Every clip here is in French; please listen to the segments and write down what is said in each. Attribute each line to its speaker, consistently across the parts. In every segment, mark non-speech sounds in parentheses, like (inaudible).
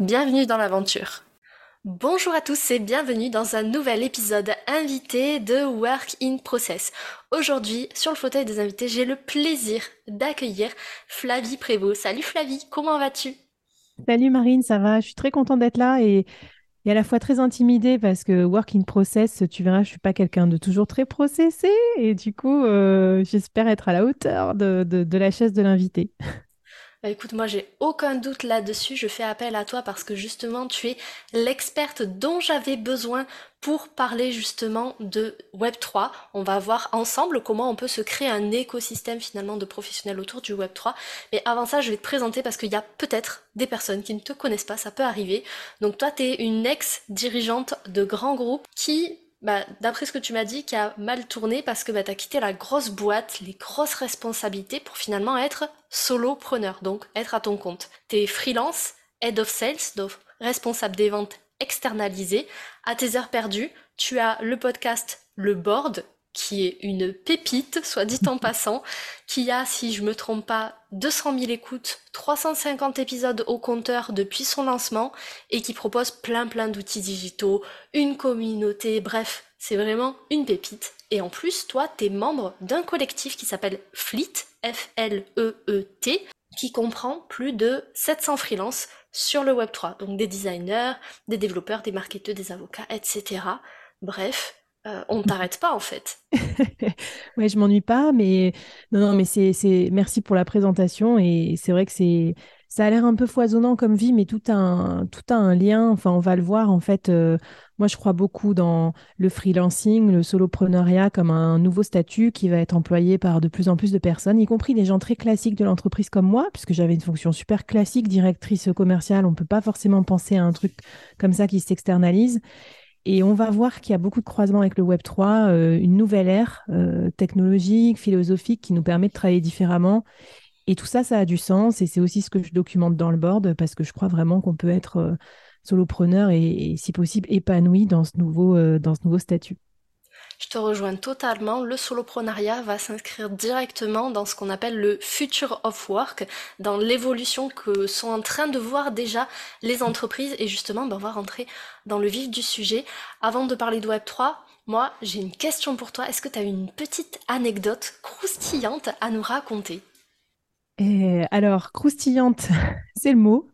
Speaker 1: Bienvenue dans l'aventure. Bonjour à tous et bienvenue dans un nouvel épisode invité de Work in Process. Aujourd'hui, sur le fauteuil des invités, j'ai le plaisir d'accueillir Flavie Prévost. Salut Flavie, comment vas-tu?
Speaker 2: Salut Marine, ça va? Je suis très contente d'être là et, à la fois très intimidée parce que Work in Process, tu verras, je suis pas quelqu'un de toujours très processé et du coup, euh, j'espère être à la hauteur de la chaise de l'invité. (laughs)
Speaker 1: Bah, écoute, moi j'ai aucun doute là-dessus, je fais appel à toi parce que justement tu es l'experte dont j'avais besoin pour parler justement de Web3. On va voir ensemble comment on peut se créer un écosystème finalement de professionnels autour du Web3. Mais avant ça, je vais te présenter parce qu'il y a peut-être des personnes qui ne te connaissent pas, ça peut arriver. Donc toi, tu es une ex-dirigeante de grands groupes qui bah, d'après ce que tu m'as dit, qui a mal tourné parce que bah, tu as quitté la grosse boîte, les grosses responsabilités pour finalement être solopreneur, donc être à ton compte. Tu es freelance, head of sales, donc responsable des ventes externalisées. À tes heures perdues, tu as le podcast Le Board, qui est une pépite, soit dit en (laughs) passant, qui a, si je me trompe pas, 200 000 écoutes, 350 épisodes au compteur depuis son lancement et qui propose plein plein d'outils digitaux, une communauté, bref, c'est vraiment une pépite. Et en plus, toi, t'es membre d'un collectif qui s'appelle Fleet, F-L-E-E-T, qui comprend plus de 700 freelances sur le Web3, donc des designers, des développeurs, des marketeurs, des avocats, etc. Bref, euh, on ne t'arrête pas en fait. (laughs)
Speaker 2: ouais, je m'ennuie pas, mais non, non, mais c'est, c'est, merci pour la présentation et c'est vrai que c'est, ça a l'air un peu foisonnant comme vie, mais tout a un, tout un lien. Enfin, on va le voir en fait. Euh, moi, je crois beaucoup dans le freelancing, le solopreneuriat comme un nouveau statut qui va être employé par de plus en plus de personnes, y compris des gens très classiques de l'entreprise comme moi, puisque j'avais une fonction super classique, directrice commerciale. On peut pas forcément penser à un truc comme ça qui s'externalise. Et on va voir qu'il y a beaucoup de croisements avec le Web 3, euh, une nouvelle ère euh, technologique, philosophique qui nous permet de travailler différemment. Et tout ça, ça a du sens. Et c'est aussi ce que je documente dans le board parce que je crois vraiment qu'on peut être euh, solopreneur et, si possible, épanoui dans ce nouveau, dans ce nouveau statut.
Speaker 1: Je te rejoins totalement. Le soloprenariat va s'inscrire directement dans ce qu'on appelle le future of work, dans l'évolution que sont en train de voir déjà les entreprises. Et justement, ben, on va rentrer dans le vif du sujet. Avant de parler de Web3, moi, j'ai une question pour toi. Est-ce que tu as une petite anecdote croustillante à nous raconter?
Speaker 2: Et alors, croustillante, (laughs) c'est le mot.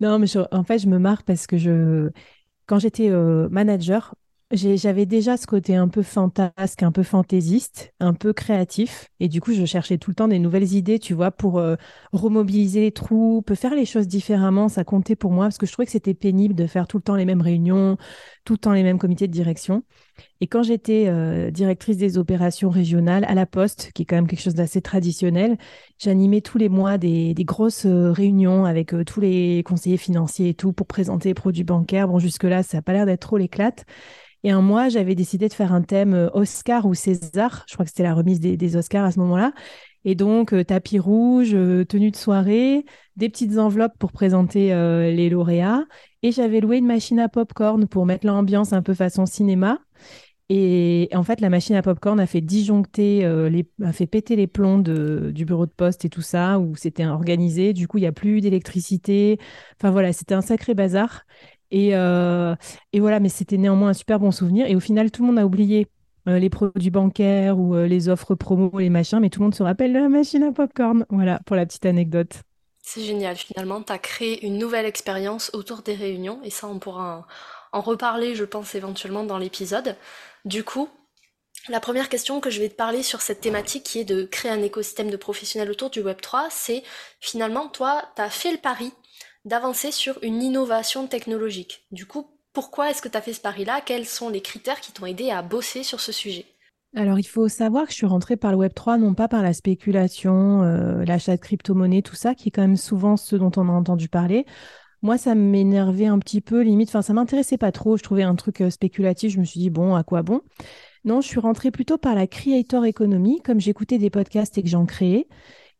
Speaker 2: Non, mais en fait, je me marre parce que je, quand j'étais euh, manager, j'avais déjà ce côté un peu fantasque, un peu fantaisiste, un peu créatif. Et du coup, je cherchais tout le temps des nouvelles idées, tu vois, pour euh, remobiliser les troupes, faire les choses différemment. Ça comptait pour moi parce que je trouvais que c'était pénible de faire tout le temps les mêmes réunions, tout le temps les mêmes comités de direction. Et quand j'étais euh, directrice des opérations régionales à la Poste, qui est quand même quelque chose d'assez traditionnel, j'animais tous les mois des, grosses euh, réunions avec tous les conseillers financiers et tout pour présenter les produits bancaires. Bon, jusque-là, ça n'a pas l'air d'être trop l'éclate. Et un mois, j'avais décidé de faire un thème euh, Oscar ou César. Je crois que c'était la remise des, Oscars à ce moment-là. Et donc, euh, tapis rouge, euh, tenue de soirée, des petites enveloppes pour présenter les lauréats. Et j'avais loué une machine à popcorn pour mettre l'ambiance un peu façon cinéma. Et en fait, la machine à popcorn a fait disjoncter, a fait péter les plombs du bureau de poste et tout ça, où c'était organisé. Du coup, il n'y a plus d'électricité. Enfin voilà, c'était un sacré bazar. Euh, et, voilà, mais c'était néanmoins un super bon souvenir. Et au final, tout le monde a oublié euh, les produits bancaires ou euh, les offres promo, les machins, mais tout le monde se rappelle la machine à popcorn. Voilà, pour la petite anecdote.
Speaker 1: C'est génial, finalement, tu as créé une nouvelle expérience autour des réunions, et ça, on pourra en, reparler, je pense, éventuellement dans l'épisode. Du coup, la première question que je vais te parler sur cette thématique qui est de créer un écosystème de professionnels autour du Web3, c'est finalement, toi, tu as fait le pari d'avancer sur une innovation technologique. Du coup, pourquoi est-ce que tu as fait ce pari-là? Quels sont les critères qui t'ont aidé à bosser sur ce sujet?
Speaker 2: Alors, il faut savoir que je suis rentrée par le Web3, non pas par la spéculation, euh, l'achat de crypto-monnaies, tout ça, qui est quand même souvent ce dont on a entendu parler. moi, ça m'énervait un petit peu, limite. Enfin, ça m'intéressait pas trop. Je trouvais un truc euh, spéculatif. Je me suis dit, bon, à quoi bon? Non, je suis rentrée plutôt par la creator economy, comme j'écoutais des podcasts et que j'en créais.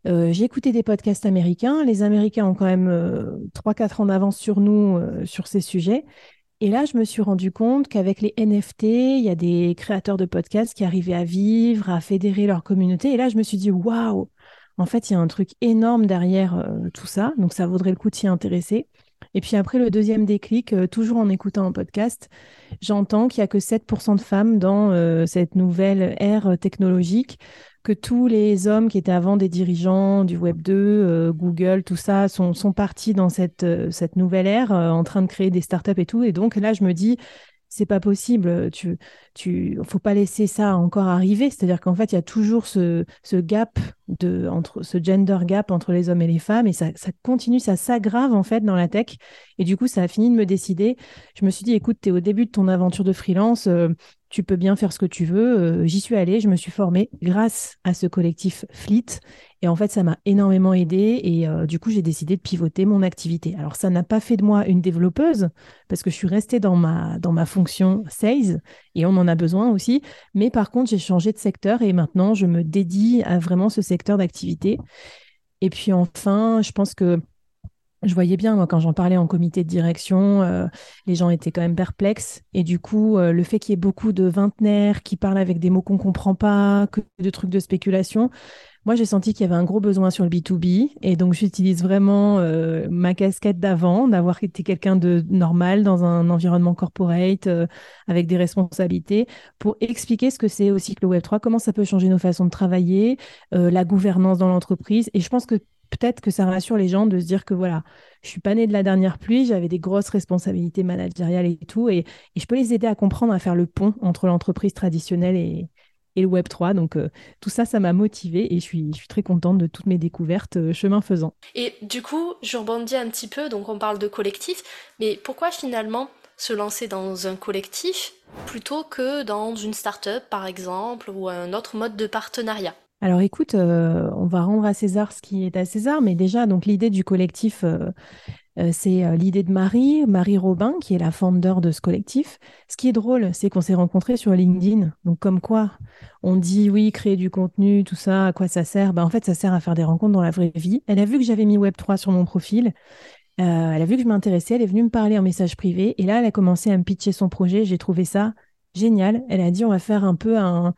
Speaker 2: Euh, j'ai écouté des podcasts américains. Les Américains ont quand même 3-4 ans d'avance sur nous sur ces sujets. Et là, je me suis rendu compte qu'avec les NFT, il y a des créateurs de podcasts qui arrivaient à vivre, à fédérer leur communauté. Et là, je me suis dit, waouh, en fait, il y a un truc énorme derrière euh, tout ça. Donc, ça vaudrait le coup de s'y intéresser. Et puis après, le deuxième déclic, euh, toujours en écoutant un podcast, j'entends qu'il n'y a que 7% de femmes dans euh, cette nouvelle ère technologique que tous les hommes qui étaient avant des dirigeants du Web 2, euh, Google, tout ça, sont, sont partis dans cette, euh, cette nouvelle ère, euh, en train de créer des startups et tout. Et donc là, je me dis, c'est pas possible. Tu, tu, faut pas laisser ça encore arriver. C'est-à-dire qu'en fait, il y a toujours ce, ce, gap de, entre ce gender gap entre les hommes et les femmes, et ça, ça continue, ça s'aggrave en fait dans la tech. Et du coup, ça a fini de me décider. Je me suis dit, écoute, tu es au début de ton aventure de freelance. Tu peux bien faire ce que tu veux. J'y suis allée, je me suis formée grâce à ce collectif Fleet. Et en fait, ça m'a énormément aidé et euh, du coup, j'ai décidé de pivoter mon activité. Alors, ça n'a pas fait de moi une développeuse parce que je suis restée dans ma, dans ma fonction sales et on en a besoin aussi. Mais par contre, j'ai changé de secteur et maintenant, je me dédie à vraiment ce secteur d'activité. Et puis enfin, je pense que je voyais bien, moi, quand j'en parlais en comité de direction, euh, les gens étaient quand même perplexes. Et du coup, euh, le fait qu'il y ait beaucoup de vingtenaires qui parlent avec des mots qu'on ne comprend pas, que de trucs de spéculation, moi, j'ai senti qu'il y avait un gros besoin sur le B2B et donc j'utilise vraiment euh, ma casquette d'avant, d'avoir été quelqu'un de normal dans un environnement corporate avec des responsabilités pour expliquer ce que c'est aussi que le Web3, comment ça peut changer nos façons de travailler, la gouvernance dans l'entreprise. Et je pense que peut-être que ça rassure les gens de se dire que voilà, je suis pas née de la dernière pluie, j'avais des grosses responsabilités managériales et tout, et, je peux les aider à comprendre, à faire le pont entre l'entreprise traditionnelle et, le Web 3. Donc euh, tout ça, ça m'a motivée et je suis, je suis très contente de toutes mes découvertes euh, chemin faisant.
Speaker 1: Et du coup, je rebondis un petit peu, donc on parle de collectif, mais pourquoi finalement se lancer dans un collectif plutôt que dans une start-up par exemple ou un autre mode de partenariat?
Speaker 2: Alors écoute, euh, on va rendre à César ce qui est à César, mais déjà, donc l'idée du collectif, euh, c'est euh, l'idée de Marie, Marie Robin, qui est la founder de ce collectif. Ce qui est drôle, c'est qu'on s'est rencontrés sur LinkedIn. Donc, comme quoi, on dit oui, créer du contenu, tout ça, à quoi ça sert? Ben, En fait, ça sert à faire des rencontres dans la vraie vie. Elle a vu que j'avais mis Web3 sur mon profil. Elle a vu que je m'intéressais. Elle est venue me parler en message privé. Et là, elle a commencé à me pitcher son projet. J'ai trouvé ça génial. Elle a dit on va faire un peu un,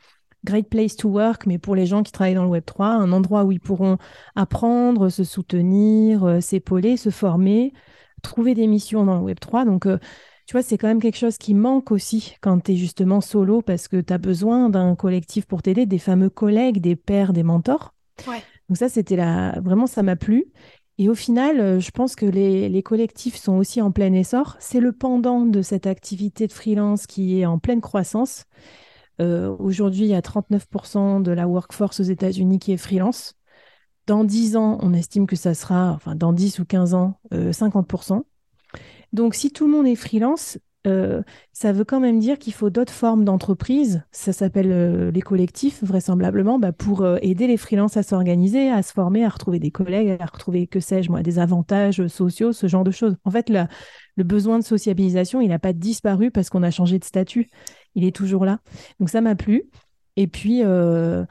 Speaker 2: Great Place to Work, mais pour les gens qui travaillent dans le Web 3, un endroit où ils pourront apprendre, se soutenir, euh, s'épauler, se former, trouver des missions dans le Web 3. Donc, euh, tu vois, c'est quand même quelque chose qui manque aussi quand tu es justement solo parce que tu as besoin d'un collectif pour t'aider, des fameux collègues, des pairs, des mentors. Donc ça, c'était là, vraiment, ça m'a plu. Et au final, euh, je pense que les, les collectifs sont aussi en plein essor. C'est le pendant de cette activité de freelance qui est en pleine croissance. Euh, aujourd'hui, il y a 39% de la workforce aux États-Unis qui est freelance. Dans 10 ans, on estime que ça sera, enfin dans 10 ou 15 ans, 50%. Euh, Donc si tout le monde est freelance, euh, ça veut quand même dire qu'il faut d'autres formes d'entreprise. Ça s'appelle les collectifs, vraisemblablement, bah, pour aider les freelances à s'organiser, à se former, à retrouver des collègues, à retrouver, que sais-je, moi, des avantages sociaux, ce genre de choses. En fait, le besoin de sociabilisation, il n'a pas disparu parce qu'on a changé de statut il est toujours là. Donc ça m'a plu. Et puis, euh,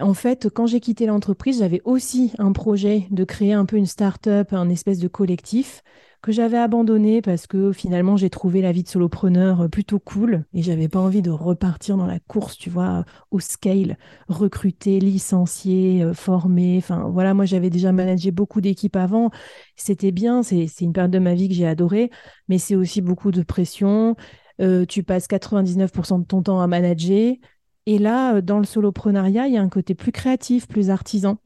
Speaker 2: en fait, quand j'ai quitté l'entreprise, j'avais aussi un projet de créer un peu une start-up, un espèce de collectif que j'avais abandonné parce que finalement j'ai trouvé la vie de solopreneur plutôt cool et j'avais pas envie de repartir dans la course, tu vois, au scale, recruter, licencier, euh, former. Enfin voilà, moi j'avais déjà managé beaucoup d'équipes avant, c'était bien, c'est une période de ma vie que j'ai adorée, mais c'est aussi beaucoup de pression. Euh, tu passes 99% de ton temps à manager. Et là, euh, dans le soloprenariat, il y a un côté plus créatif, plus artisan.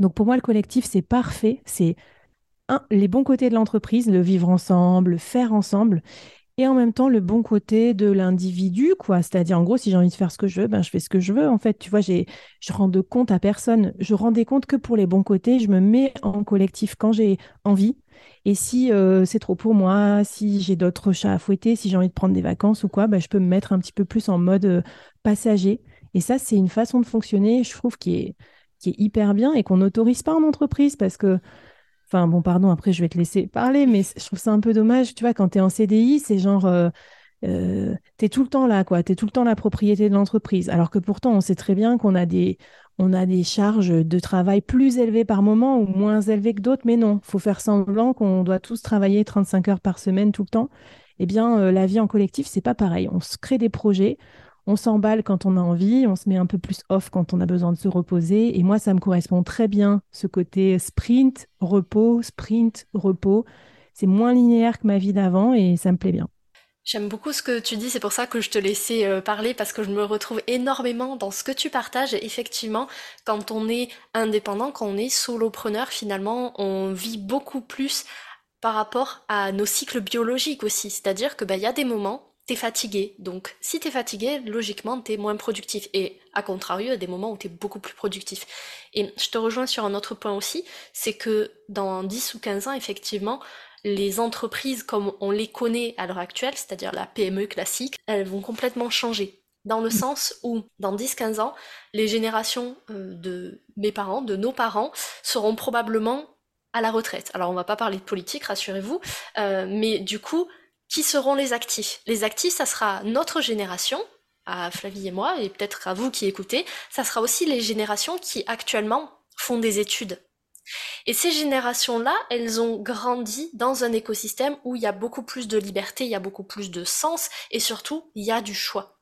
Speaker 2: Donc pour moi, le collectif, c'est parfait. C'est les bons côtés de l'entreprise, le vivre ensemble, le faire ensemble, et en même temps le bon côté de l'individu, quoi. C'est-à-dire, en gros, si j'ai envie de faire ce que je veux, ben, je fais ce que je veux. En fait, tu vois, j'ai, je rends de compte à personne. Je rendais compte que pour les bons côtés, je me mets en collectif quand j'ai envie. Et si euh, c'est trop pour moi, si j'ai d'autres chats à fouetter, si j'ai envie de prendre des vacances ou quoi, bah, je peux me mettre un petit peu plus en mode euh, passager. Et ça, c'est une façon de fonctionner, je trouve, qui est, hyper bien et qu'on n'autorise pas en entreprise parce que Enfin, bon, pardon, après, je vais te laisser parler, mais je trouve ça un peu dommage. Tu vois, quand tu es en CDI, c'est genre, euh, euh, tu es tout le temps là, quoi. Tu es tout le temps la propriété de l'entreprise. Alors que pourtant, on sait très bien qu'on a des, on a des charges de travail plus élevées par moment ou moins élevées que d'autres, mais non, faut faire semblant qu'on doit tous travailler 35 heures par semaine tout le temps. Eh bien, euh, la vie en collectif, c'est pas pareil. On se crée des projets, on s'emballe quand on a envie, on se met un peu plus off quand on a besoin de se reposer. Et moi, ça me correspond très bien, ce côté sprint, repos, sprint, repos. C'est moins linéaire que ma vie d'avant et ça me plaît bien.
Speaker 1: J'aime beaucoup ce que tu dis, c'est pour ça que je te laissais euh, parler parce que je me retrouve énormément dans ce que tu partages. Effectivement, quand on est indépendant, quand on est solopreneur, finalement, on vit beaucoup plus par rapport à nos cycles biologiques aussi. C'est-à-dire que bah, il y a des moments t'es fatigué. Donc, si t'es fatigué, logiquement, t'es moins productif. Et à contrario, il y a des moments où t'es beaucoup plus productif. Et je te rejoins sur un autre point aussi, c'est que dans 10 ou 15 ans, effectivement, les entreprises comme on les connaît à l'heure actuelle, c'est-à-dire la PME classique, elles vont complètement changer. Dans le sens où, dans 10-15 ans, les générations euh, de mes parents, de nos parents, seront probablement à la retraite. Alors on va pas parler de politique, rassurez-vous, euh, mais du coup, qui seront les actifs? Les actifs, ça sera notre génération, à Flavie et moi, et peut-être à vous qui écoutez, ça sera aussi les générations qui actuellement font des études. Et ces générations-là, elles ont grandi dans un écosystème où il y a beaucoup plus de liberté, il y a beaucoup plus de sens, et surtout, il y a du choix.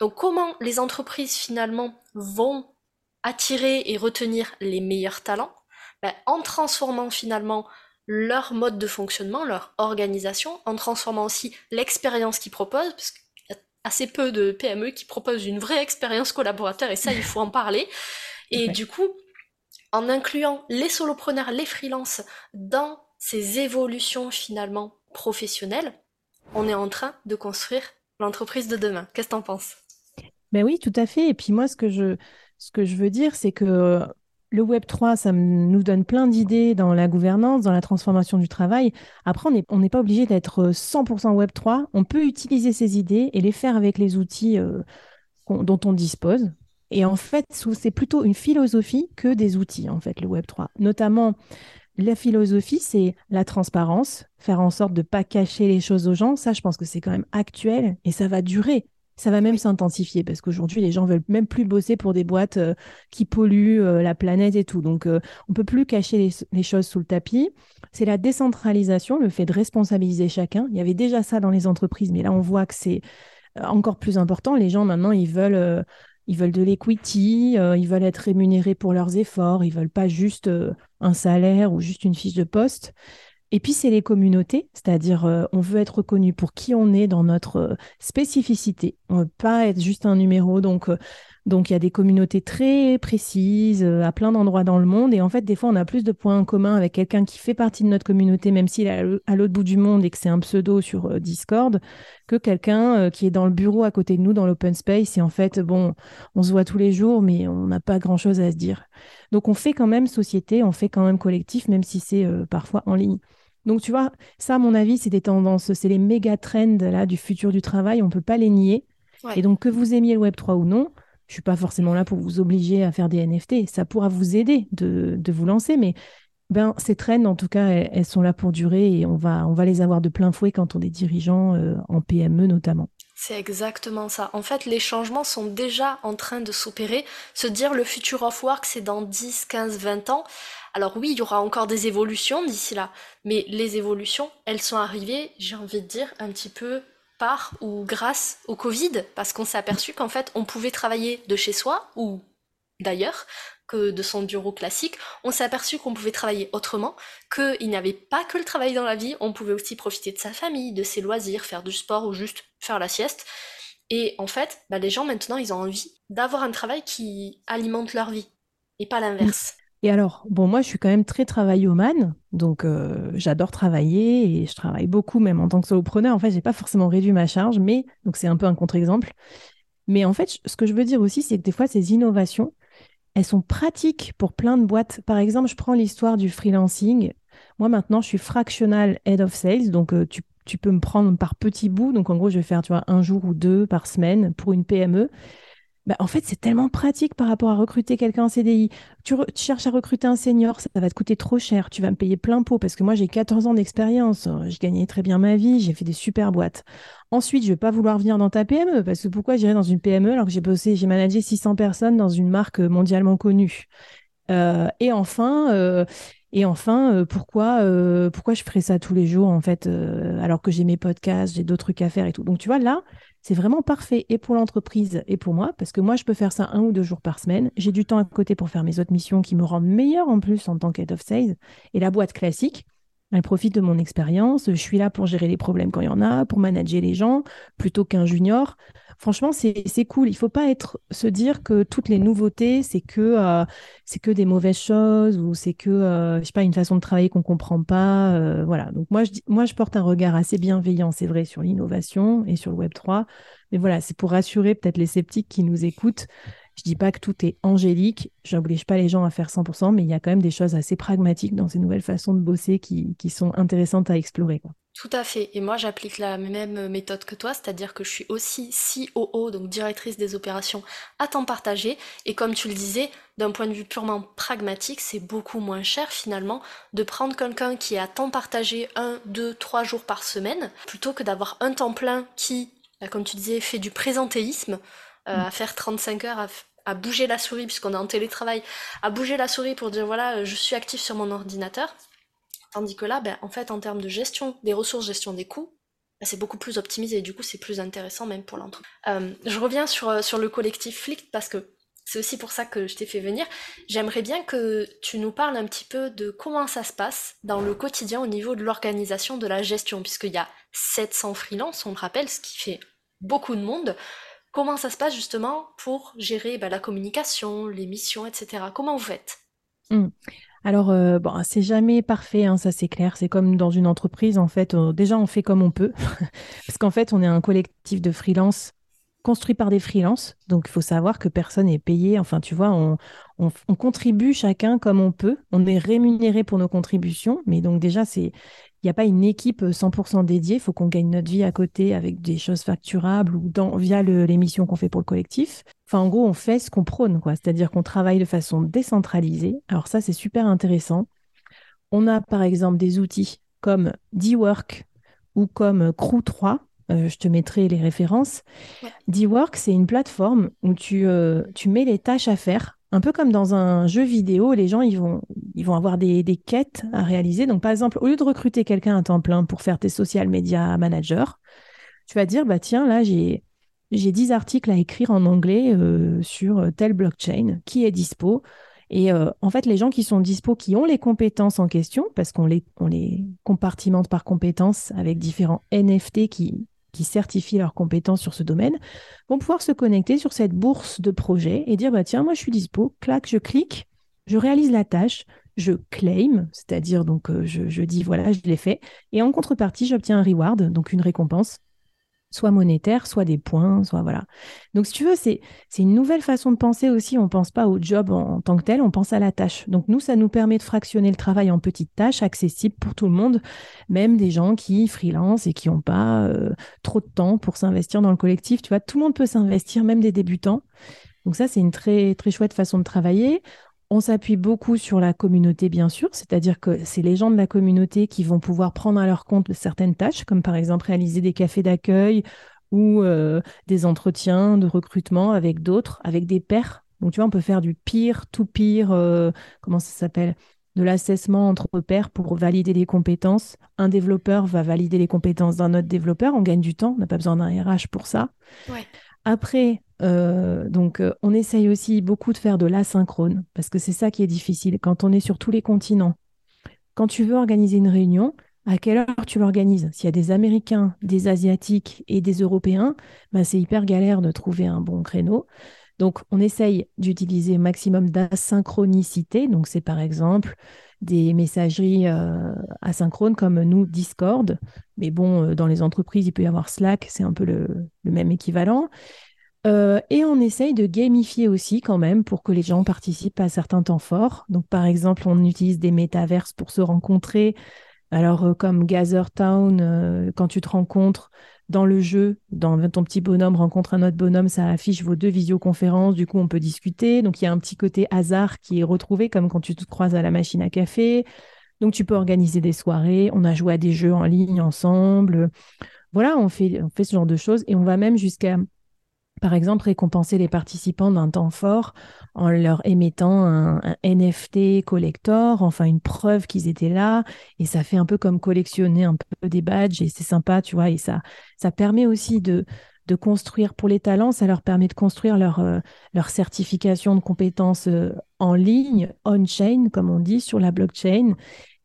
Speaker 1: Donc comment les entreprises finalement vont attirer et retenir les meilleurs talents? Ben, En transformant finalement leur mode de fonctionnement, leur organisation, en transformant aussi l'expérience qu'ils proposent, parce qu'il y a assez peu de PME qui proposent une vraie expérience collaborateur, et ça, il faut en parler. Et du coup, en incluant les solopreneurs, les freelances dans ces évolutions finalement professionnelles, on est en train de construire l'entreprise de demain. Qu'est-ce que tu en penses?
Speaker 2: Ben oui, tout à fait. Et puis moi, ce que je, ce que je veux dire, c'est que le Web 3, ça nous donne plein d'idées dans la gouvernance, dans la transformation du travail. Après, on n'est pas obligé d'être 100% Web 3. On peut utiliser ces idées et les faire avec les outils euh, dont on dispose. Et en fait, c'est plutôt une philosophie que des outils, en fait, le Web 3. Notamment, la philosophie, c'est la transparence, faire en sorte de ne pas cacher les choses aux gens. Ça, je pense que c'est quand même actuel et ça va durer. Ça va même s'intensifier parce qu'aujourd'hui, les gens veulent même plus bosser pour des boîtes euh, qui polluent euh, la planète et tout. Donc, euh, on peut plus cacher les, choses sous le tapis. C'est la décentralisation, le fait de responsabiliser chacun. Il y avait déjà ça dans les entreprises, mais là, on voit que c'est encore plus important. Les gens, maintenant, ils veulent, ils veulent de l'equity, ils veulent être rémunérés pour leurs efforts, ils veulent pas juste un salaire ou juste une fiche de poste. Et puis, c'est les communautés, c'est-à-dire euh, on veut être reconnu pour qui on est dans notre euh, spécificité. On veut pas être juste un numéro. Donc, euh, donc il y a des communautés très précises à plein d'endroits dans le monde. Et en fait, des fois, on a plus de points en commun avec quelqu'un qui fait partie de notre communauté, même s'il est à l'autre bout du monde et que c'est un pseudo sur Discord, que quelqu'un qui est dans le bureau à côté de nous, dans l'open space. Et en fait, bon, on se voit tous les jours, mais on n'a pas grand-chose à se dire. Donc, on fait quand même société, on fait quand même collectif, même si c'est parfois en ligne. Donc, tu vois, ça, à mon avis, c'est des tendances, c'est les méga trends là, du futur du travail, on ne peut pas les nier. Et donc, que vous aimiez le Web3 ou non, je suis pas forcément là pour vous obliger à faire des NFT. Ça pourra vous aider de, vous lancer, mais ben, ces trends, en tout cas, elles, sont là pour durer et on va, les avoir de plein fouet quand on est dirigeant euh, en PME notamment.
Speaker 1: C'est exactement ça. En fait, les changements sont déjà en train de s'opérer. Se dire le future of work, c'est dans 10, 15, 20 ans. Alors oui, il y aura encore des évolutions d'ici là, mais les évolutions, elles sont arrivées, j'ai envie de dire, un petit peu par ou grâce au Covid, parce qu'on s'est aperçu qu'en fait, on pouvait travailler de chez soi ou d'ailleurs que de son bureau classique, on s'est aperçu qu'on pouvait travailler autrement, qu'il n'y avait pas que le travail dans la vie, on pouvait aussi profiter de sa famille, de ses loisirs, faire du sport ou juste faire la sieste. Et en fait, bah, les gens maintenant, ils ont envie d'avoir un travail qui alimente leur vie, et pas l'inverse.
Speaker 2: Et alors, bon, moi, je suis quand même très travaillomane, donc euh, j'adore travailler et je travaille beaucoup, même en tant que solopreneur. En fait, j'ai pas forcément réduit ma charge, mais donc c'est un peu un contre-exemple. Mais en fait, ce que je veux dire aussi, c'est que des fois, ces innovations, elles sont pratiques pour plein de boîtes. Par exemple, je prends l'histoire du freelancing. Moi, maintenant, je suis fractional head of sales, donc euh, tu, peux me prendre par petits bouts. Donc, en gros, je vais faire, un jour ou deux par semaine pour une PME. Bah, en fait, c'est tellement pratique par rapport à recruter quelqu'un en CDI. Tu, cherches à recruter un senior, ça, va te coûter trop cher. Tu vas me payer plein pot parce que moi, j'ai 14 ans d'expérience. Je gagnais très bien ma vie, j'ai fait des super boîtes. Ensuite, je ne vais pas vouloir venir dans ta PME parce que pourquoi j'irais dans une PME alors que j'ai bossé, j'ai managé 600 personnes dans une marque mondialement connue? Euh, et enfin, euh, et enfin, euh, pourquoi, pourquoi je ferais ça tous les jours en fait, alors que j'ai mes podcasts, j'ai d'autres trucs à faire et tout. Donc tu vois là, c'est vraiment parfait et pour l'entreprise et pour moi, parce que moi, je peux faire ça un ou deux jours par semaine. J'ai du temps à côté pour faire mes autres missions qui me rendent meilleur en plus en tant qu'head of sales. Et la boîte classique, elle profite de mon expérience. Je suis là pour gérer les problèmes quand il y en a, pour manager les gens, plutôt qu'un junior. Franchement, c'est cool. Il faut pas être, se dire que toutes les nouveautés, c'est que, euh, c'est que des mauvaises choses ou c'est que, euh, je sais pas, une façon de travailler qu'on ne comprend pas. Euh, voilà. Donc, moi je, porte un regard assez bienveillant, c'est vrai, sur l'innovation et sur le Web3. Mais voilà, c'est pour rassurer peut-être les sceptiques qui nous écoutent je dis pas que tout est angélique, j'oblige pas les gens à faire 100%, mais il y a quand même des choses assez pragmatiques dans ces nouvelles façons de bosser qui, sont intéressantes à explorer.
Speaker 1: Tout à fait. Et moi, j'applique la même méthode que toi, c'est-à-dire que je suis aussi COO, donc directrice des opérations à temps partagé. Et comme tu le disais, d'un point de vue purement pragmatique, c'est beaucoup moins cher finalement de prendre quelqu'un qui est à temps partagé un, deux, trois jours par semaine, plutôt que d'avoir un temps plein qui, bah, comme tu disais, fait du présentéisme. Euh, mm. à faire 35 heures à, à bouger la souris, puisqu'on est en télétravail, à bouger la souris pour dire voilà, je suis actif sur mon ordinateur. Tandis que là, ben, en fait, en termes de gestion des ressources, gestion des coûts, ben, c'est beaucoup plus optimisé et du coup, c'est plus intéressant même pour l'entreprise. Euh, je reviens sur, euh, sur le collectif Flick parce que c'est aussi pour ça que je t'ai fait venir. J'aimerais bien que tu nous parles un petit peu de comment ça se passe dans le quotidien au niveau de l'organisation de la gestion, puisqu'il y a 700 freelances, on le rappelle, ce qui fait beaucoup de monde. Comment ça se passe justement pour gérer bah, la communication, les missions, etc. Comment vous faites?
Speaker 2: Mmh. Alors, euh, bon, c'est jamais parfait, hein, ça c'est clair. C'est comme dans une entreprise, en fait. Déjà, on fait comme on peut. (laughs) Parce qu'en fait, on est un collectif de freelance construit par des freelances. Donc, il faut savoir que personne n'est payé. Enfin, tu vois, on, contribue chacun comme on peut. On est rémunéré pour nos contributions. Mais donc, déjà, c'est il n'y a pas une équipe 100% dédiée. Il faut qu'on gagne notre vie à côté avec des choses facturables ou dans, via les missions qu'on fait pour le collectif. Enfin, en gros, on fait ce qu'on prône, quoi. C'est-à-dire qu'on travaille de façon décentralisée. Alors ça, c'est super intéressant. On a par exemple des outils comme D-Work ou comme Crew3. Euh, je te mettrai les références. D-Work, c'est une plateforme où tu, euh, tu mets les tâches à faire un peu comme dans un jeu vidéo, les gens ils vont, ils vont avoir des, quêtes à réaliser. Donc, par exemple, au lieu de recruter quelqu'un à temps plein pour faire tes social media managers, tu vas dire bah tiens, là, j'ai, j'ai 10 articles à écrire en anglais euh, sur telle blockchain qui est dispo? Et euh, en fait, les gens qui sont dispo, qui ont les compétences en question, parce qu'on les, les compartimente par compétences avec différents NFT qui, qui certifient leurs compétences sur ce domaine, vont pouvoir se connecter sur cette bourse de projet et dire bah tiens, moi je suis dispo, clac, je clique, je réalise la tâche, je claim, c'est-à-dire donc euh, je, je, dis voilà, je l'ai fait, et en contrepartie, j'obtiens un reward, donc une récompense soit monétaire, soit des points, soit voilà. Donc si tu veux, c'est une nouvelle façon de penser aussi. On ne pense pas au job en, tant que tel, on pense à la tâche. Donc nous, ça nous permet de fractionner le travail en petites tâches accessibles pour tout le monde, même des gens qui freelance et qui n'ont pas euh, trop de temps pour s'investir dans le collectif. Tu vois, tout le monde peut s'investir, même des débutants. Donc ça, c'est une très très chouette façon de travailler. On s'appuie beaucoup sur la communauté, bien sûr, c'est-à-dire que c'est les gens de la communauté qui vont pouvoir prendre à leur compte certaines tâches, comme par exemple réaliser des cafés d'accueil ou euh, des entretiens de recrutement avec d'autres, avec des pairs. Donc, tu vois, on peut faire du pire, tout pire, euh, comment ça s'appelle? De l'assessment entre pairs pour valider les compétences. Un développeur va valider les compétences d'un autre développeur. On gagne du temps, on n'a pas besoin d'un RH pour ça. Après, euh, donc, euh, on essaye aussi beaucoup de faire de l'asynchrone, parce que c'est ça qui est difficile quand on est sur tous les continents. Quand tu veux organiser une réunion, à quelle heure tu l'organises? S'il y a des Américains, des Asiatiques et des Européens, bah, c'est hyper galère de trouver un bon créneau. Donc, on essaye d'utiliser un maximum d'asynchronicité. Donc, c'est par exemple des messageries euh, asynchrones comme nous, Discord. Mais bon, dans les entreprises, il peut y avoir Slack, c'est un peu le même équivalent. Euh, et on essaye de gamifier aussi quand même pour que les gens participent à certains temps forts. Donc par exemple, on utilise des métaverses pour se rencontrer. Alors, euh, comme Gather Town, euh, quand tu te rencontres dans le jeu, dans ton petit bonhomme rencontre un autre bonhomme, ça affiche vos deux visioconférences, du coup, on peut discuter. Donc, il y a un petit côté hasard qui est retrouvé, comme quand tu te croises à la machine à café. Donc, tu peux organiser des soirées. On a joué à des jeux en ligne ensemble. Voilà, on fait, on fait ce genre de choses et on va même jusqu'à par exemple, récompenser les participants d'un temps fort en leur émettant un, NFT collector, enfin une preuve qu'ils étaient là. Et ça fait un peu comme collectionner un peu des badges et c'est sympa, tu vois. Et ça, ça permet aussi de, de construire pour les talents, ça leur permet de construire leur, euh, leur certification de compétences euh, en ligne, on-chain, comme on dit, sur la blockchain.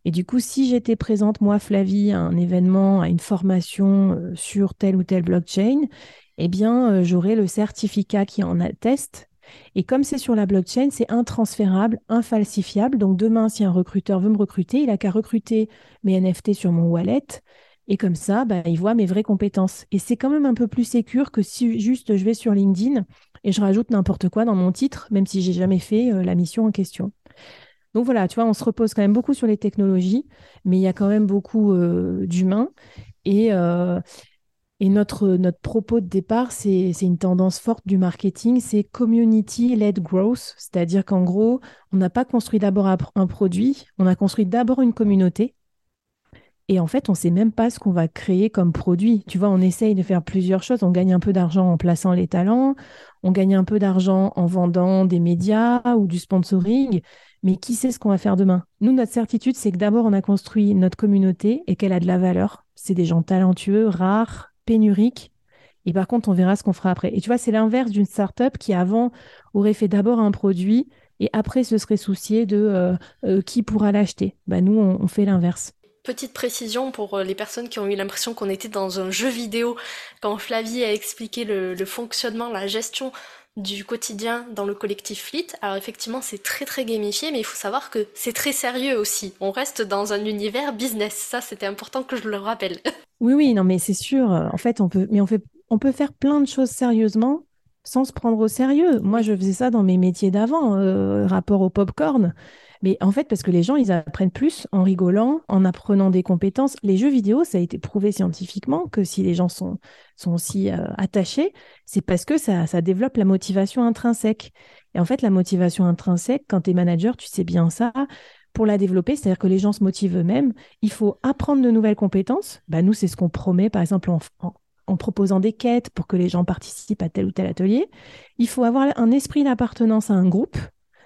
Speaker 2: Et du coup, si j'étais présente, moi, Flavie, à un événement, à une formation euh, sur telle ou telle blockchain, eh bien, euh, j'aurai le certificat qui en atteste. Et comme c'est sur la blockchain, c'est intransférable, infalsifiable. Donc demain, si un recruteur veut me recruter, il n'a qu'à recruter mes NFT sur mon wallet. Et comme ça, bah, il voit mes vraies compétences. Et c'est quand même un peu plus sécur que si juste je vais sur LinkedIn et je rajoute n'importe quoi dans mon titre, même si j'ai jamais fait euh, la mission en question. Donc voilà, tu vois, on se repose quand même beaucoup sur les technologies, mais il y a quand même beaucoup euh, d'humains. Et, et notre, notre propos de départ, c'est une tendance forte du marketing, c'est community-led growth, c'est-à-dire qu'en gros, on n'a pas construit d'abord un produit, on a construit d'abord une communauté. Et en fait, on ne sait même pas ce qu'on va créer comme produit. Tu vois, on essaye de faire plusieurs choses. On gagne un peu d'argent en plaçant les talents, on gagne un peu d'argent en vendant des médias ou du sponsoring. Mais qui sait ce qu'on va faire demain? Nous, notre certitude, c'est que d'abord, on a construit notre communauté et qu'elle a de la valeur. C'est des gens talentueux, rares, pénurique. Et par contre, on verra ce qu'on fera après. Et tu vois, c'est l'inverse d'une startup qui avant aurait fait d'abord un produit et après se serait soucié de euh, euh, qui pourra l'acheter. Bah, nous, on, fait l'inverse.
Speaker 1: Petite précision pour euh, les personnes qui ont eu l'impression qu'on était dans un jeu vidéo quand Flavie a expliqué le, le fonctionnement, la gestion du quotidien dans le collectif Fleet. Alors effectivement, c'est très très gamifié, mais il faut savoir que c'est très sérieux aussi. On reste dans un univers business. Ça, c'était important que je le rappelle. (laughs)
Speaker 2: Oui, oui, non, mais c'est sûr. En fait, on peut, mais on on peut faire plein de choses sérieusement sans se prendre au sérieux. Moi, je faisais ça dans mes métiers d'avant, euh, rapport au popcorn. Mais en fait, parce que les gens, ils apprennent plus en rigolant, en apprenant des compétences. Les jeux vidéo, ça a été prouvé scientifiquement que si les gens sont, sont aussi euh, attachés, c'est parce que ça, ça développe la motivation intrinsèque. Et en fait, la motivation intrinsèque, quand tu es manager, tu sais bien ça, pour la développer, c'est-à-dire que les gens se motivent eux-mêmes, il faut apprendre de nouvelles compétences. Bah, nous, c'est ce qu'on promet, par exemple, en, proposant des quêtes pour que les gens participent à tel ou tel atelier. Il faut avoir un esprit d'appartenance à un groupe.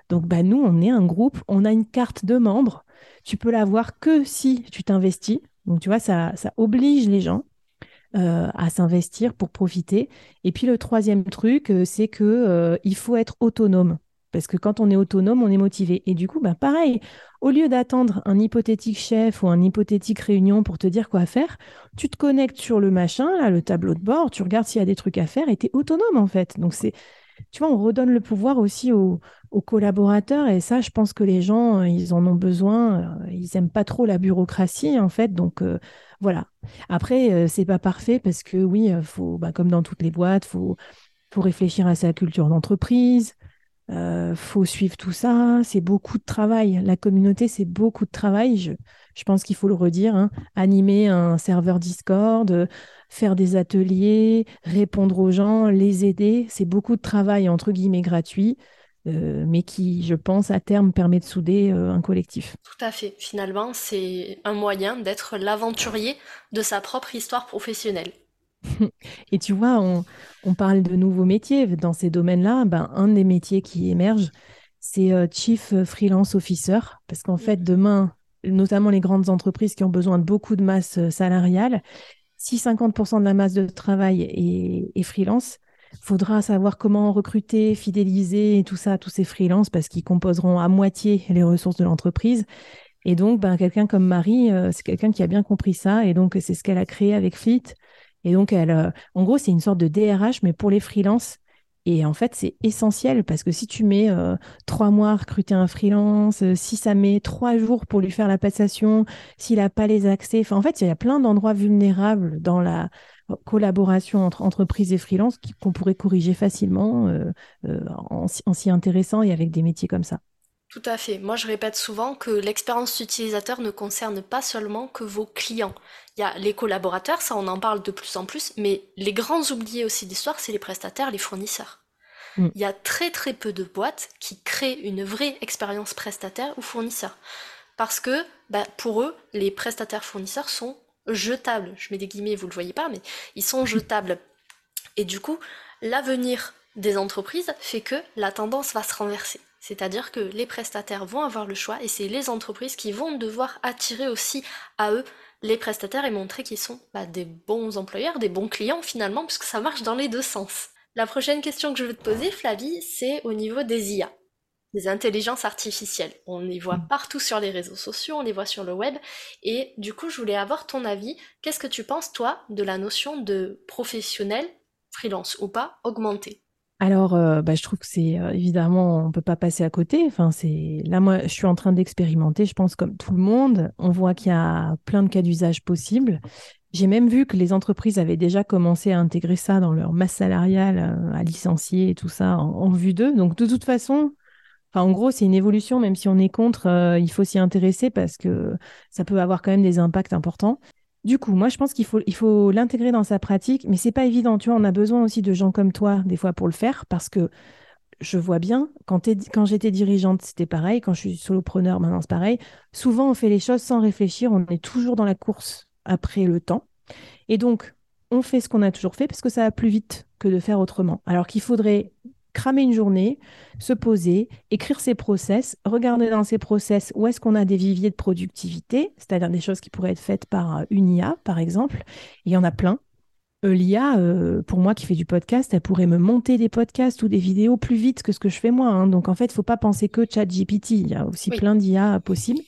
Speaker 2: Donc, bah, nous, on est un groupe, on a une carte de membres. Tu peux l'avoir que si tu t'investis. Donc, tu vois, ça, ça oblige les gens euh, à s'investir pour profiter. Et puis, le troisième truc, euh, c'est que euh, il faut être autonome. Parce que quand on est autonome, on est motivé. Et du coup, bah, pareil, au lieu d'attendre un hypothétique chef ou un hypothétique réunion pour te dire quoi faire, tu te connectes sur le machin, là, le tableau de bord, tu regardes s'il y a des trucs à faire et tu es autonome en fait. Donc c'est, tu vois, on redonne le pouvoir aussi aux, collaborateurs et ça, je pense que les gens, euh, ils en ont besoin. Euh, ils n'aiment pas trop la bureaucratie en fait. Donc euh, voilà. Après, c'est pas parfait parce que oui, faut, bah, comme dans toutes les boîtes, faut, faut réfléchir à sa culture d'entreprise. Euh, faut suivre tout ça, c'est beaucoup de travail. La communauté, c'est beaucoup de travail. Je, je pense qu'il faut le redire. Hein. Animer un serveur Discord, faire des ateliers, répondre aux gens, les aider, c'est beaucoup de travail entre guillemets gratuit. Euh, mais qui, je pense, à terme permet de souder euh, un collectif.
Speaker 1: Tout à fait. Finalement, c'est un moyen d'être l'aventurier de sa propre histoire professionnelle. (laughs)
Speaker 2: Et tu vois, on, parle de nouveaux métiers. Dans ces domaines-là, ben, un des métiers qui émerge, c'est euh, Chief Freelance Officer. Parce qu'en fait, demain, notamment les grandes entreprises qui ont besoin de beaucoup de masse salariale, si 50% de la masse de travail est, est freelance, faudra savoir comment recruter, fidéliser et tout ça, tous ces freelances, parce qu'ils composeront à moitié les ressources de l'entreprise. Et donc, ben, quelqu'un comme Marie, euh, c'est quelqu'un qui a bien compris ça. Et donc, c'est ce qu'elle a créé avec Fleet. Et donc, elle, euh, en gros, c'est une sorte de DRH, mais pour les freelances. Et en fait, c'est essentiel parce que si tu mets euh, trois mois à recruter un freelance, euh, si ça met trois jours pour lui faire la passation, s'il n'a pas les accès, en fait, il y a plein d'endroits vulnérables dans la collaboration entre entreprises et freelance qu'on pourrait corriger facilement en, en s'y intéressant et avec des métiers comme ça.
Speaker 1: Tout à fait. Moi, je répète souvent que l'expérience utilisateur ne concerne pas seulement que vos clients. Il y a les collaborateurs, ça on en parle de plus en plus, mais les grands oubliés aussi d'histoire, c'est les prestataires, les fournisseurs. Mm. Il y a très très peu de boîtes qui créent une vraie expérience prestataire ou fournisseur. Parce que bah, pour eux, les prestataires fournisseurs sont jetables. Je mets des guillemets, vous ne le voyez pas, mais ils sont jetables. Et du coup, l'avenir des entreprises fait que la tendance va se renverser. C'est-à-dire que les prestataires vont avoir le choix et c'est les entreprises qui vont devoir attirer aussi à eux les prestataires et montrer qu'ils sont bah, des bons employeurs, des bons clients finalement, puisque ça marche dans les deux sens. La prochaine question que je veux te poser, Flavie, c'est au niveau des IA, des intelligences artificielles. On les voit partout sur les réseaux sociaux, on les voit sur le web, et du coup, je voulais avoir ton avis. Qu'est-ce que tu penses, toi, de la notion de professionnel, freelance ou pas, augmenté?
Speaker 2: Alors, euh, bah, je trouve que c'est euh, évidemment, on peut pas passer à côté. Enfin, c'est là, moi, je suis en train d'expérimenter. Je pense comme tout le monde, on voit qu'il y a plein de cas d'usage possibles. J'ai même vu que les entreprises avaient déjà commencé à intégrer ça dans leur masse salariale, euh, à licencier et tout ça en, vue d'eux. Donc, de toute façon, enfin, en gros, c'est une évolution. Même si on est contre, il faut s'y intéresser parce que ça peut avoir quand même des impacts importants. Du coup, moi, je pense qu'il faut, l'intégrer dans sa pratique, mais c'est pas évident. Tu vois, on a besoin aussi de gens comme toi, des fois, pour le faire, parce que je vois bien, quand, quand j'étais dirigeante, c'était pareil. Quand je suis solopreneur, maintenant, c'est pareil. Souvent, on fait les choses sans réfléchir. On est toujours dans la course après le temps. Et donc, on fait ce qu'on a toujours fait parce que ça va plus vite que de faire autrement. Alors qu'il faudrait cramer une journée, se poser, écrire ses process, regarder dans ses process où est-ce qu'on a des viviers de productivité, c'est-à-dire des choses qui pourraient être faites par euh, une IA, par exemple. Il y en a plein. Euh, L'IA, euh, pour moi qui fais du podcast, elle pourrait me monter des podcasts ou des vidéos plus vite que ce que je fais moi. Hein. Donc en fait, il ne faut pas penser que ChatGPT. Il y a aussi plein d'IA possibles.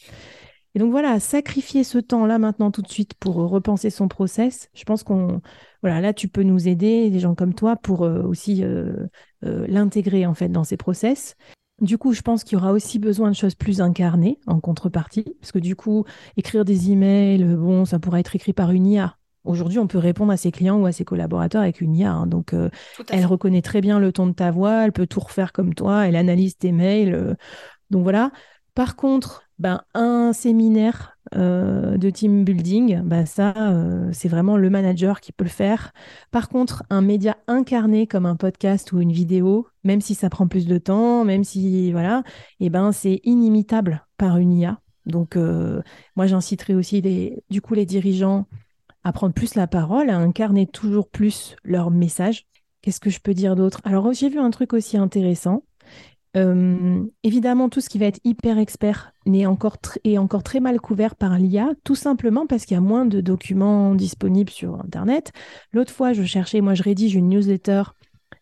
Speaker 2: Et donc voilà, sacrifier ce temps-là maintenant tout de suite pour repenser son process, je pense qu'on voilà, là tu peux nous aider, des gens comme toi, pour aussi euh, l'intégrer en fait dans ces process. Du coup, je pense qu'il y aura aussi besoin de choses plus incarnées en contrepartie, parce que du coup, écrire des emails, bon, ça pourrait être écrit par une IA. Aujourd'hui, on peut répondre à ses clients ou à ses collaborateurs avec une IA. Hein. donc, euh, elle reconnaît très bien le ton de ta voix, elle peut tout refaire comme toi, elle analyse tes mails. Euh. donc voilà. Par contre, ben, un séminaire euh, de team building, ben, ça, euh, c'est vraiment le manager qui peut le faire. Par contre, un média incarné comme un podcast ou une vidéo, même si ça prend plus de temps, même si, voilà, eh ben, c'est inimitable par une IA. Donc, euh, moi, j'inciterai aussi les, du coup les dirigeants à prendre plus la parole, à incarner toujours plus leur message. Qu'est-ce que je peux dire d'autre? Alors, j'ai vu un truc aussi intéressant. Euh, évidemment, tout ce qui va être hyper expert est encore, est encore très mal couvert par l'IA, tout simplement parce qu'il y a moins de documents disponibles sur Internet. L'autre fois, je cherchais, moi je rédige une newsletter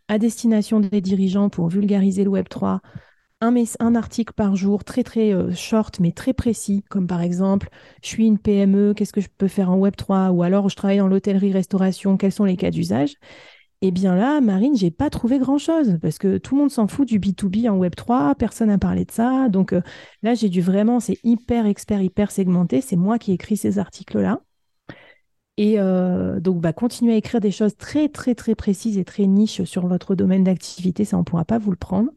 Speaker 2: à destination des dirigeants pour vulgariser le Web 3. Un, un article par jour, très très euh, short, mais très précis, comme par exemple, je suis une PME, qu'est-ce que je peux faire en Web 3 Ou alors, je travaille dans l'hôtellerie-restauration, quels sont les cas d'usage? Eh bien là, Marine, j'ai pas trouvé grand-chose parce que tout le monde s'en fout du B2B en Web3, personne n'a parlé de ça. Donc euh, là, j'ai dû vraiment, c'est hyper expert, hyper segmenté. C'est moi qui écris ces articles-là. Et euh, donc, bah, continuer à écrire des choses très, très, très précises et très niches sur votre domaine d'activité, ça, on ne pourra pas vous le prendre.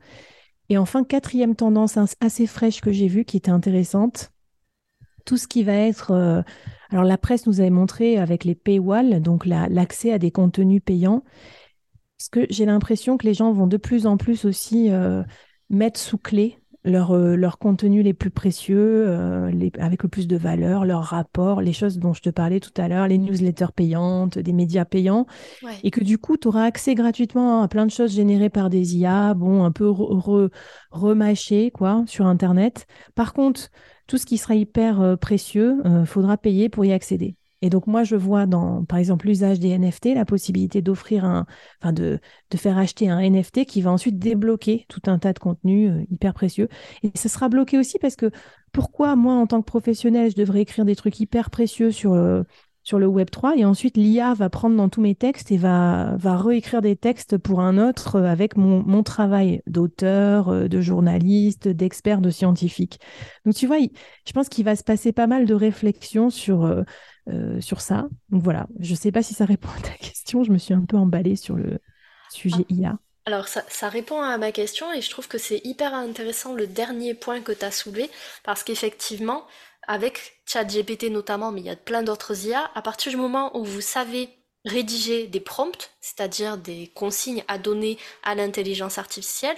Speaker 2: Et enfin, quatrième tendance assez fraîche que j'ai vue, qui était intéressante, tout ce qui va être... Euh, alors la presse nous avait montré avec les paywalls, donc l'accès à des contenus payants, parce que j'ai l'impression que les gens vont de plus en plus aussi euh, mettre sous clé leurs leur euh, contenus les plus précieux, euh, les, avec le plus de valeur, leurs rapports, les choses dont je te parlais tout à l'heure, les newsletters payantes, des médias payants, et que du coup, tu auras accès gratuitement à plein de choses générées par des IA, bon, un peu remâchées, quoi, sur Internet. Par contre, tout ce qui sera hyper euh, précieux, euh, faudra payer pour y accéder. Et donc moi, je vois dans, par exemple, l'usage des NFT, la possibilité d'offrir un, enfin de, de faire acheter un NFT qui va ensuite débloquer tout un tas de contenus euh, hyper précieux. Et ce sera bloqué aussi parce que pourquoi moi, en tant que professionnel, je devrais écrire des trucs hyper précieux sur sur le Web 3 et ensuite l'IA va prendre dans tous mes textes et va, va réécrire des textes pour un autre avec mon, mon travail d'auteur, euh, de journaliste, d'expert, de scientifique. Donc tu vois, je pense qu'il va se passer pas mal de réflexions sur, euh, sur ça. Donc voilà, je ne sais pas si ça répond à ta question, je me suis un peu emballée sur le sujet IA.
Speaker 1: Alors ça, ça répond à ma question et je trouve que c'est hyper intéressant le dernier point que tu as soulevé parce qu'effectivement, avec ChatGPT notamment, mais il y a plein d'autres IA, à partir du moment où vous savez rédiger des prompts, c'est-à-dire des consignes à donner à l'intelligence artificielle,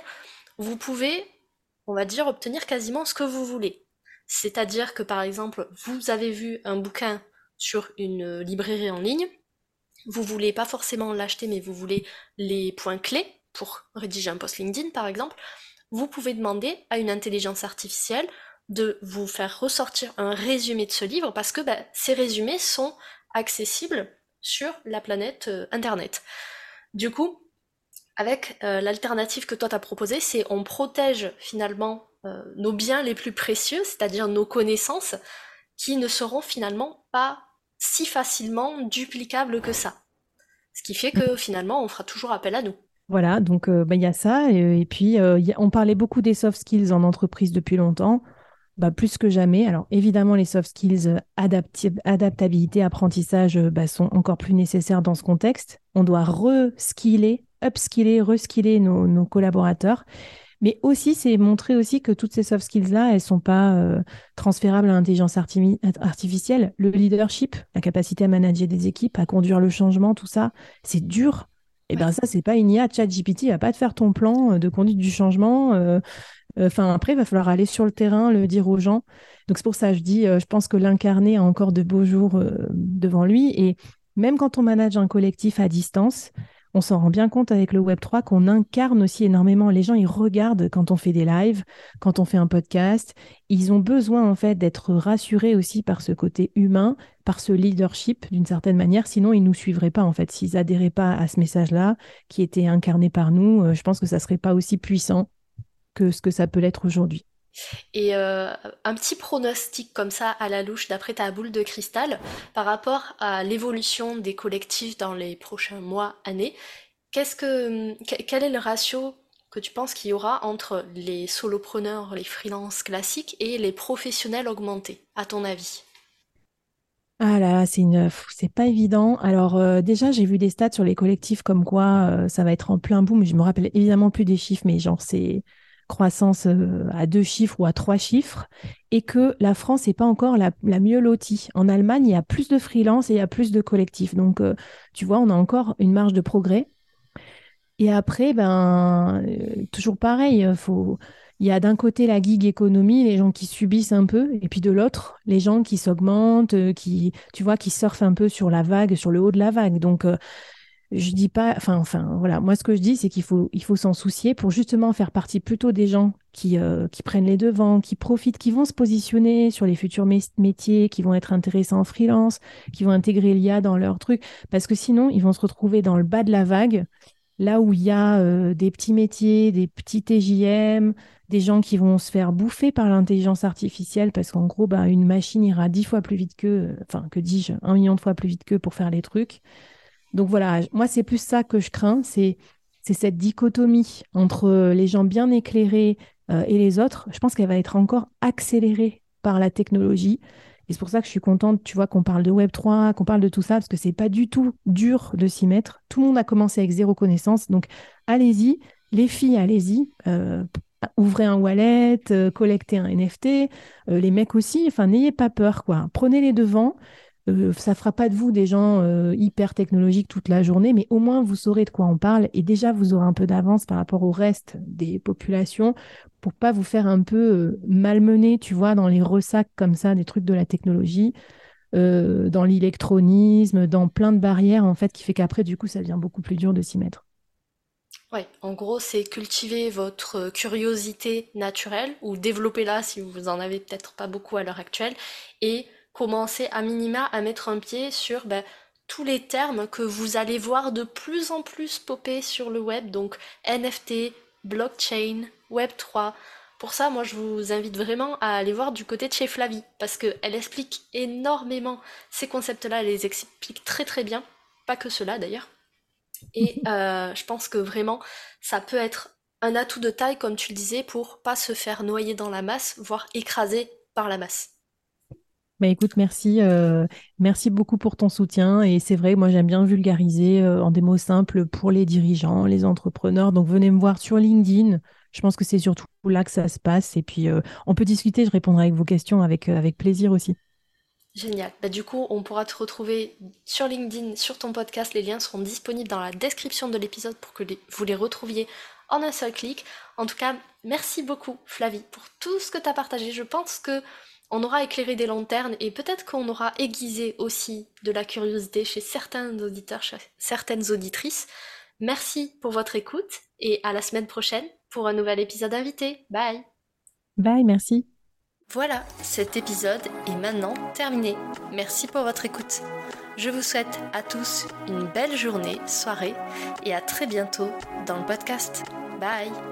Speaker 1: vous pouvez, on va dire, obtenir quasiment ce que vous voulez. C'est-à-dire que par exemple, vous avez vu un bouquin sur une librairie en ligne, vous voulez pas forcément l'acheter, mais vous voulez les points clés pour rédiger un post LinkedIn par exemple, vous pouvez demander à une intelligence artificielle de vous faire ressortir un résumé de ce livre parce que bah, ces résumés sont accessibles sur la planète euh, Internet. Du coup, avec euh, l'alternative que toi t'as proposée, c'est on protège finalement euh, nos biens les plus précieux, c'est-à-dire nos connaissances, qui ne seront finalement pas si facilement duplicables que ça. Ce qui fait que finalement, on fera toujours appel à nous.
Speaker 2: Voilà, donc bah, il y a ça. Et, puis, on parlait beaucoup des soft skills en entreprise depuis longtemps. Bah, plus que jamais. Alors évidemment, les soft skills, euh, adaptabilité, apprentissage euh, bah, sont encore plus nécessaires dans ce contexte. On doit re-skiller, upskiller, reskiller nos, nos collaborateurs. Mais aussi, c'est montrer aussi que toutes ces soft skills-là, elles ne sont pas euh, transférables à l'intelligence artificielle. Le leadership, la capacité à manager des équipes, à conduire le changement, tout ça, c'est dur. Et eh bien ça, c'est pas une IA. ChatGPT va pas te faire ton plan de conduite du changement. Enfin, après, il va falloir aller sur le terrain, le dire aux gens. Donc, c'est pour ça que je dis, euh, je pense que l'incarner a encore de beaux jours euh, devant lui. Et même quand on manage un collectif à distance, on s'en rend bien compte avec le Web3 qu'on incarne aussi énormément. Les gens, ils regardent quand on fait des lives, quand on fait un podcast. Ils ont besoin, en fait, d'être rassurés aussi par ce côté humain, par ce leadership, d'une certaine manière. Sinon, ils nous suivraient pas, en fait. S'ils adhéraient pas à ce message-là, qui était incarné par nous, euh, je pense que ça serait pas aussi puissant que ce que ça peut l'être aujourd'hui.
Speaker 1: Et euh, un petit pronostic comme ça à la louche d'après ta boule de cristal par rapport à l'évolution des collectifs dans les prochains mois, années, qu'est-ce que quel est le ratio que tu penses qu'il y aura entre les solopreneurs, les freelances classiques et les professionnels augmentés, à ton avis?
Speaker 2: Ah là, c'est une, c'est pas évident. Alors euh, déjà, j'ai vu des stats sur les collectifs comme quoi euh, ça va être en plein boom. Je me rappelle évidemment plus des chiffres, mais genre c'est croissance euh, à deux chiffres ou à trois chiffres, et que la France n'est pas encore la, mieux lotie. En Allemagne, il y a plus de freelance et il y a plus de collectifs. Donc, euh, tu vois, on a encore une marge de progrès. Et après, ben, euh, toujours pareil, faut... il y a d'un côté la gig économie, les gens qui subissent un peu, et puis de l'autre, les gens qui s'augmentent, qui, tu vois, qui surfent un peu sur la vague, sur le haut de la vague. Donc, je dis pas, enfin, enfin, voilà. Moi, ce que je dis, c'est qu'il faut, il faut s'en soucier pour justement faire partie plutôt des gens qui, euh, qui prennent les devants, qui profitent, qui vont se positionner sur les futurs métiers, qui vont être intéressants en freelance, qui vont intégrer l'IA dans leur truc, parce que sinon, ils vont se retrouver dans le bas de la vague, là où il y a euh, des petits métiers, des petits TJM, des gens qui vont se faire bouffer par l'intelligence artificielle, parce qu'en gros, bah, une machine ira dix fois plus vite que, enfin, que dis-je, un million de fois plus vite que pour faire les trucs. Donc voilà, moi, c'est plus ça que je crains, c'est cette dichotomie entre les gens bien éclairés euh, et les autres. Je pense qu'elle va être encore accélérée par la technologie. Et c'est pour ça que je suis contente, tu vois, qu'on parle de Web3, qu'on parle de tout ça, parce que c'est pas du tout dur de s'y mettre. Tout le monde a commencé avec zéro connaissance. Donc, allez-y. Les filles, allez-y. Euh, ouvrez un wallet, euh, collectez un NFT. les mecs aussi. Enfin, n'ayez pas peur, quoi. Prenez les devants. Euh, ça fera pas de vous des gens euh, hyper technologiques toute la journée, mais au moins vous saurez de quoi on parle et déjà vous aurez un peu d'avance par rapport au reste des populations pour pas vous faire un peu euh, malmener, tu vois, dans les ressacs comme ça des trucs de la technologie, dans l'électronisme, dans plein de barrières en fait qui fait qu'après du coup ça devient beaucoup plus dur de s'y mettre.
Speaker 1: Ouais, en gros, c'est cultiver votre curiosité naturelle ou développer-la si vous en avez peut-être pas beaucoup à l'heure actuelle et commencer à minima à mettre un pied sur ben, tous les termes que vous allez voir de plus en plus popper sur le web, donc NFT, blockchain, Web3. Pour ça, moi, je vous invite vraiment à aller voir du côté de chez Flavie, parce qu'elle explique énormément ces concepts-là, elle les explique très très bien, pas que cela d'ailleurs. Et (laughs) euh, je pense que vraiment, ça peut être un atout de taille, comme tu le disais, pour pas se faire noyer dans la masse, voire écraser par la masse.
Speaker 2: Bah écoute, merci, euh, merci beaucoup pour ton soutien. Et c'est vrai, moi j'aime bien vulgariser euh, en des mots simples pour les dirigeants, les entrepreneurs. Donc venez me voir sur LinkedIn. Je pense que c'est surtout là que ça se passe. Et puis euh, on peut discuter, je répondrai avec vos questions avec, plaisir aussi.
Speaker 1: Génial. Bah, du coup, on pourra te retrouver sur LinkedIn, sur ton podcast. Les liens seront disponibles dans la description de l'épisode pour que vous les retrouviez en un seul clic. En tout cas, merci beaucoup Flavie pour tout ce que tu as partagé. Je pense que on aura éclairé des lanternes et peut-être qu'on aura aiguisé aussi de la curiosité chez certains auditeurs, chez certaines auditrices. Merci pour votre écoute et à la semaine prochaine pour un nouvel épisode invité. Bye.
Speaker 2: Bye, merci.
Speaker 1: Voilà, cet épisode est maintenant terminé. Merci pour votre écoute. Je vous souhaite à tous une belle journée, soirée et à très bientôt dans le podcast. Bye